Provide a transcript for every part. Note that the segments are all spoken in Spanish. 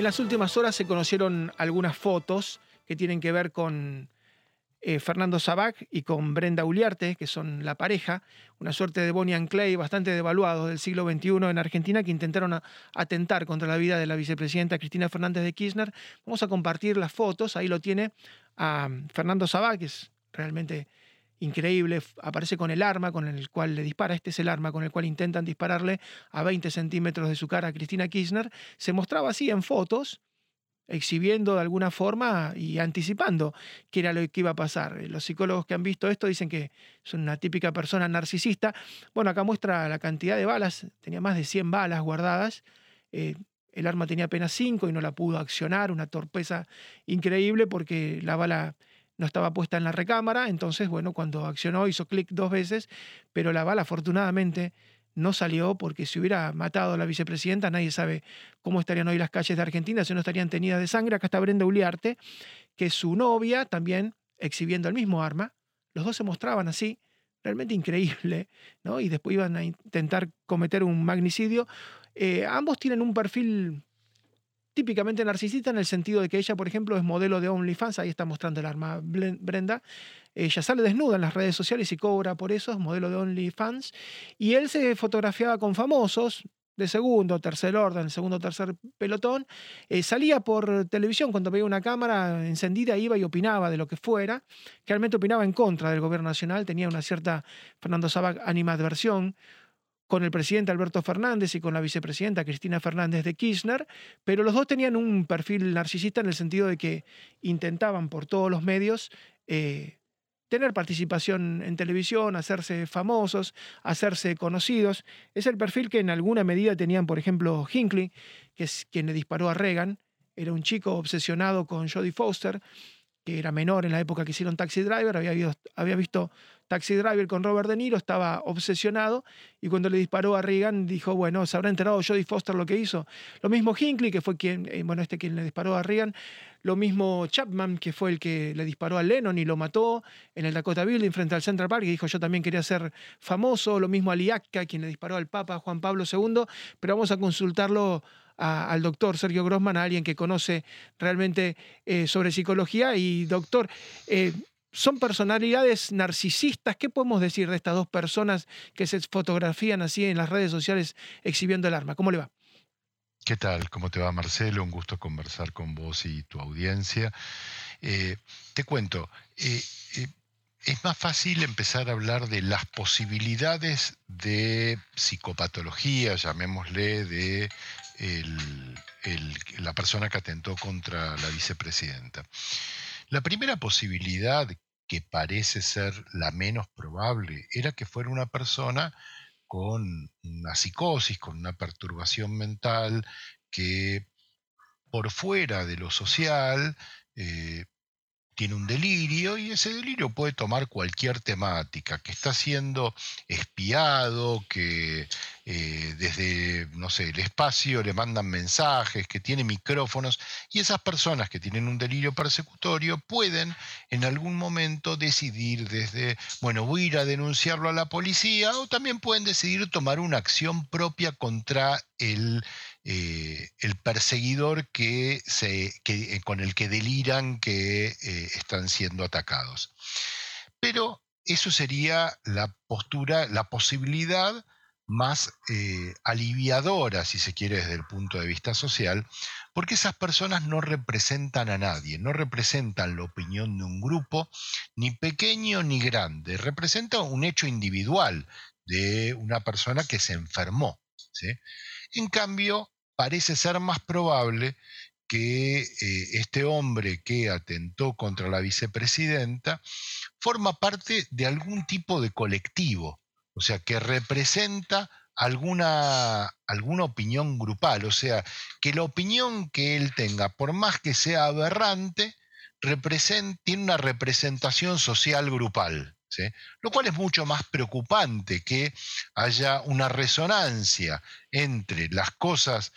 En las últimas horas se conocieron algunas fotos que tienen que ver con eh, Fernando Sabac y con Brenda Uliarte, que son la pareja, una suerte de Bonnie and Clay bastante devaluados del siglo XXI en Argentina, que intentaron atentar contra la vida de la vicepresidenta Cristina Fernández de Kirchner. Vamos a compartir las fotos, ahí lo tiene a Fernando Sabac, que es realmente increíble, aparece con el arma con el cual le dispara, este es el arma con el cual intentan dispararle a 20 centímetros de su cara a Cristina Kirchner, se mostraba así en fotos, exhibiendo de alguna forma y anticipando qué era lo que iba a pasar. Los psicólogos que han visto esto dicen que es una típica persona narcisista. Bueno, acá muestra la cantidad de balas, tenía más de 100 balas guardadas. Eh, el arma tenía apenas 5 y no la pudo accionar, una torpeza increíble porque la bala no estaba puesta en la recámara, entonces, bueno, cuando accionó hizo clic dos veces, pero la bala afortunadamente no salió porque si hubiera matado a la vicepresidenta, nadie sabe cómo estarían hoy las calles de Argentina, si no estarían tenidas de sangre. Acá está Brenda Uliarte, que es su novia, también exhibiendo el mismo arma. Los dos se mostraban así, realmente increíble, ¿no? Y después iban a intentar cometer un magnicidio. Eh, ambos tienen un perfil típicamente narcisista en el sentido de que ella, por ejemplo, es modelo de OnlyFans, ahí está mostrando el arma Brenda, ella sale desnuda en las redes sociales y cobra por eso, es modelo de OnlyFans, y él se fotografiaba con famosos, de segundo, tercer orden, segundo, tercer pelotón, eh, salía por televisión cuando veía una cámara encendida, iba y opinaba de lo que fuera, realmente opinaba en contra del gobierno nacional, tenía una cierta, Fernando Sabac, animadversión con el presidente Alberto Fernández y con la vicepresidenta Cristina Fernández de Kirchner, pero los dos tenían un perfil narcisista en el sentido de que intentaban por todos los medios eh, tener participación en televisión, hacerse famosos, hacerse conocidos. Es el perfil que en alguna medida tenían, por ejemplo, Hinckley, que es quien le disparó a Reagan. Era un chico obsesionado con Jodie Foster, que era menor en la época que hicieron Taxi Driver, había visto, había visto Taxi Driver con Robert De Niro, estaba obsesionado y cuando le disparó a Reagan dijo, bueno, se habrá enterado Jodie Foster lo que hizo. Lo mismo Hinckley, que fue quien, eh, bueno, este quien le disparó a Reagan. Lo mismo Chapman, que fue el que le disparó a Lennon y lo mató en el Dakota Building frente al Central Park y dijo, yo también quería ser famoso. Lo mismo Aliaca, quien le disparó al Papa Juan Pablo II. Pero vamos a consultarlo al doctor Sergio Grossman, a alguien que conoce realmente eh, sobre psicología. Y doctor, eh, son personalidades narcisistas. ¿Qué podemos decir de estas dos personas que se fotografían así en las redes sociales exhibiendo el arma? ¿Cómo le va? ¿Qué tal? ¿Cómo te va Marcelo? Un gusto conversar con vos y tu audiencia. Eh, te cuento, eh, eh, es más fácil empezar a hablar de las posibilidades de psicopatología, llamémosle, de la persona que atentó contra la vicepresidenta. La primera posibilidad, que parece ser la menos probable, era que fuera una persona con una psicosis, con una perturbación mental, que por fuera de lo social eh, tiene un delirio y ese delirio puede tomar cualquier temática, que está siendo espiado, que eh, desde, no sé, el espacio le mandan mensajes, que tiene micrófonos, y esas personas que tienen un delirio persecutorio pueden en algún momento decidir desde, bueno, voy a ir a denunciarlo a la policía, o también pueden decidir tomar una acción propia contra el eh, el perseguidor que se, eh, con el que deliran que están siendo atacados. Pero eso sería la postura, la posibilidad más aliviadora, si se quiere, desde el punto de vista social, porque esas personas no representan a nadie, no representan la opinión de un grupo, ni pequeño ni grande, representan un hecho individual de una persona que se enfermó. En cambio, parece ser más probable que eh, este hombre que atentó contra la vicepresidenta forma parte de algún tipo de colectivo, o sea, que representa alguna, alguna opinión grupal, o sea, que la opinión que él tenga, por más que sea aberrante, tiene una representación social grupal. Lo cual es mucho más preocupante que haya una resonancia entre las cosas,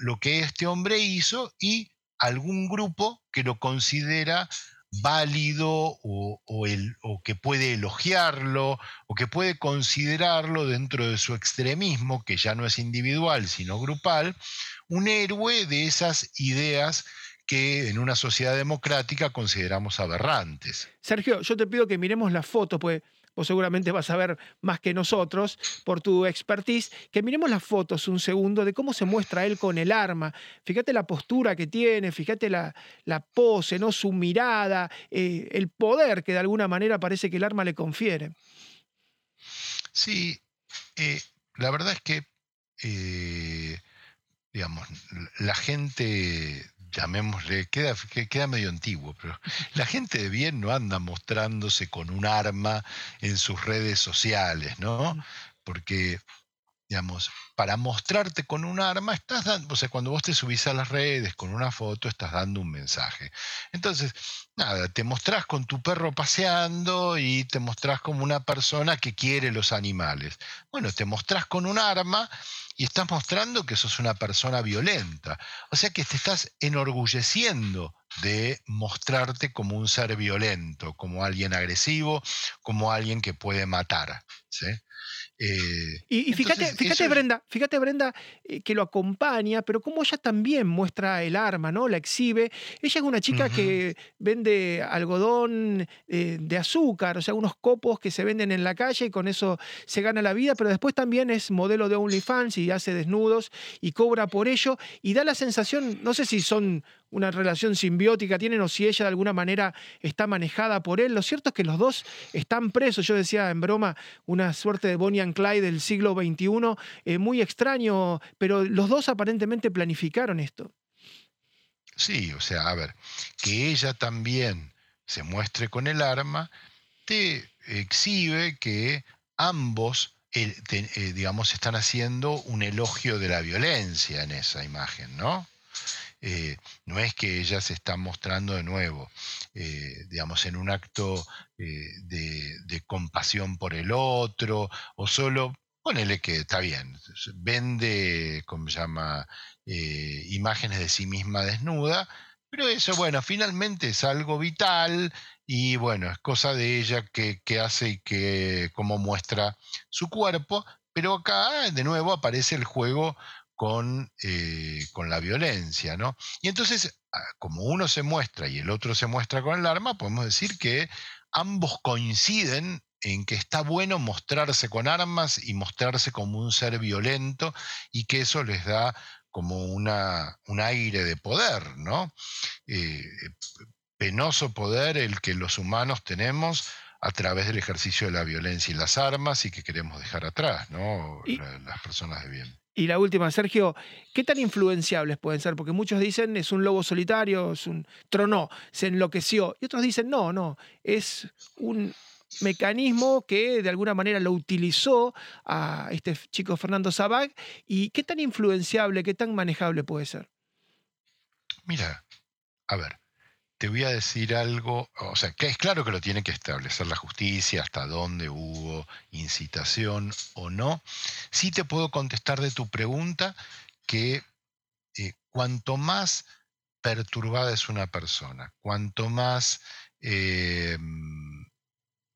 lo que este hombre hizo y algún grupo que lo considera válido o, el, o, que puede elogiarlo o que puede considerarlo dentro de su extremismo, que ya no es individual, sino grupal, un héroe de esas ideas que en una sociedad democrática consideramos aberrantes. Sergio, yo te pido que miremos la foto, pues vos seguramente vas a ver más que nosotros por tu expertise, que miremos las fotos un segundo de cómo se muestra él con el arma. Fíjate la postura que tiene, fíjate la, la pose, ¿no? su mirada, eh, el poder que de alguna manera parece que el arma le confiere. Sí, eh, la verdad es que, eh, digamos, la gente llamémosle, queda, queda medio antiguo, pero la gente de bien no anda mostrándose con un arma en sus redes sociales, ¿no? Porque, digamos, para mostrarte con un arma, estás dando, o sea, cuando vos te subís a las redes con una foto, estás dando un mensaje. Entonces, nada, te mostrás con tu perro paseando y te mostrás como una persona que quiere los animales. Bueno, te mostrás con un arma y estás mostrando que sos una persona violenta. O sea que te estás enorgulleciendo de mostrarte como un ser violento, como alguien agresivo, como alguien que puede matar. ¿sí? Eh, y, fíjate, fíjate Brenda, fíjate Brenda eh, que lo acompaña, pero como ella también muestra el arma, ¿no? La exhibe. Ella es una chica que vende algodón eh, de azúcar, o sea, unos copos que se venden en la calle y con eso se gana la vida, pero después también es modelo de OnlyFans y hace desnudos y cobra por ello y da la sensación, no sé si son una relación simbiótica tienen o si ella de alguna manera está manejada por él. Lo cierto es que los dos están presos. Yo decía en broma una suerte de Bonnie and Clyde del siglo XXI, eh, muy extraño, pero los dos aparentemente planificaron esto. Sí, o sea, a ver, que ella también se muestre con el arma, te exhibe que ambos, eh, eh, digamos, están haciendo un elogio de la violencia en esa imagen, ¿no? Eh, no es que ella se está mostrando de nuevo, eh, digamos, en un acto eh, de, compasión por el otro, o solo, ponele que está bien, vende, como se llama, imágenes de sí misma desnuda, pero eso, bueno, finalmente es algo vital y bueno, es cosa de ella que, hace y que cómo muestra su cuerpo, pero acá de nuevo aparece el juego con, eh, con, la violencia, ¿no? Y entonces, ah, como uno se muestra y el otro se muestra con el arma, podemos decir que ambos coinciden en que está bueno mostrarse con armas y mostrarse como un ser violento y que eso les da como una, un aire de poder, ¿no? Eh, penoso poder el que los humanos tenemos a través del ejercicio de la violencia y las armas y que queremos dejar atrás, ¿no? las personas de bien. Y la última, Sergio, ¿qué tan influenciables pueden ser? Porque muchos dicen es un lobo solitario, es un tronó, se enloqueció. Y otros dicen no, no, es un mecanismo que de alguna manera lo utilizó a este chico Fernando Sabag. ¿Y qué tan influenciable, qué tan manejable puede ser? Mira, a ver, te voy a decir algo, o sea, que es claro que lo tiene que establecer la justicia, hasta dónde hubo incitación o no. Sí te puedo contestar de tu pregunta que eh, cuanto más perturbada es una persona, cuanto más eh,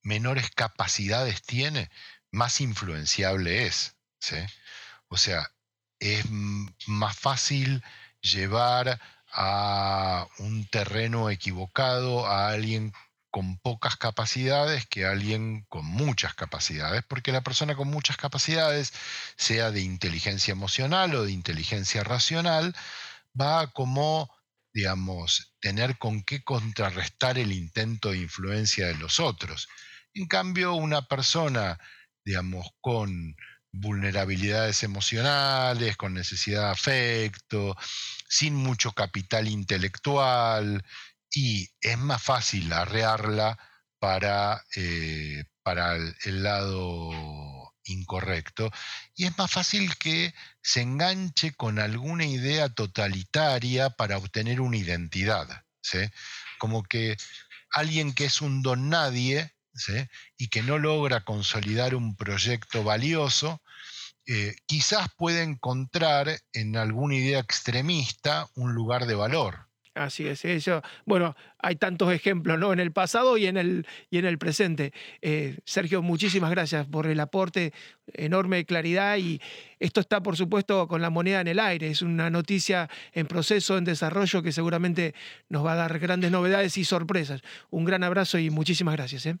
menores capacidades tiene, más influenciable es. O sea, es más fácil llevar a un terreno equivocado, a alguien con pocas capacidades que a alguien con muchas capacidades, porque la persona con muchas capacidades, sea de inteligencia emocional o de inteligencia racional, va a como, digamos, tener con qué contrarrestar el intento de influencia de los otros. En cambio, una persona, digamos, con vulnerabilidades emocionales, con necesidad de afecto, sin mucho capital intelectual, y es más fácil arrearla para, eh, para el, lado incorrecto, y es más fácil que se enganche con alguna idea totalitaria para obtener una identidad. Como que alguien que es un don nadie y que no logra consolidar un proyecto valioso, eh, quizás puede encontrar en alguna idea extremista un lugar de valor. Así es, eso. Bueno, hay tantos ejemplos, ¿no? En el pasado y en el, y en el presente. Eh, Sergio, muchísimas gracias por el aporte enorme claridad y esto está, por supuesto, con la moneda en el aire. Es una noticia en proceso, en desarrollo, que seguramente nos va a dar grandes novedades y sorpresas. Un gran abrazo y muchísimas gracias. ¿eh?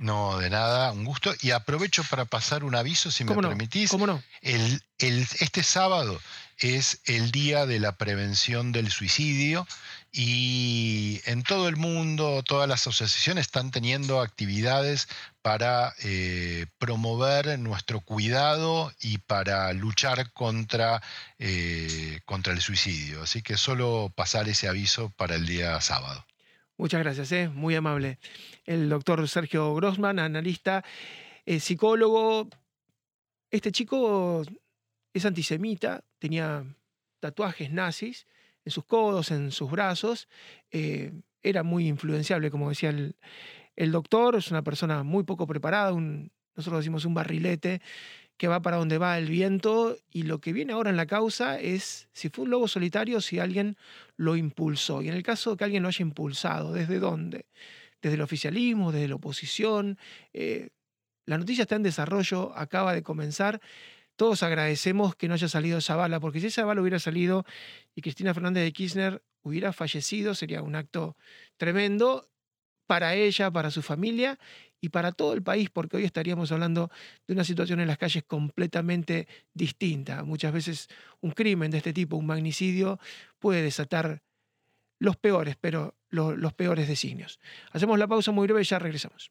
No, de nada, un gusto. Y aprovecho para pasar un aviso, si me permitís. ¿Cómo no? El, este sábado es el Día de la Prevención del Suicidio y en todo el mundo todas las asociaciones están teniendo actividades para eh, promover nuestro cuidado y para luchar contra, eh, contra el suicidio. Así que solo pasar ese aviso para el día sábado. Muchas gracias, ¿eh? muy amable. El doctor Sergio Grossman, analista, eh, psicólogo. Este chico es antisemita, tenía tatuajes nazis en sus codos, en sus brazos. Eh, era muy influenciable, como decía el, doctor. Es una persona muy poco preparada, nosotros decimos un barrilete que va para donde va el viento y lo que viene ahora en la causa es si fue un lobo solitario, si alguien lo impulsó. Y en el caso de que alguien lo haya impulsado, ¿desde dónde? Desde el oficialismo, desde la oposición. Eh, la noticia está en desarrollo, acaba de comenzar. Todos agradecemos que no haya salido esa bala, porque si esa bala hubiera salido y Cristina Fernández de Kirchner hubiera fallecido, sería un acto tremendo para ella, para su familia y para todo el país, porque hoy estaríamos hablando de una situación en las calles completamente distinta. Muchas veces un crimen de este tipo, un magnicidio, puede desatar los peores, pero los, peores designios. Hacemos la pausa muy breve y ya regresamos.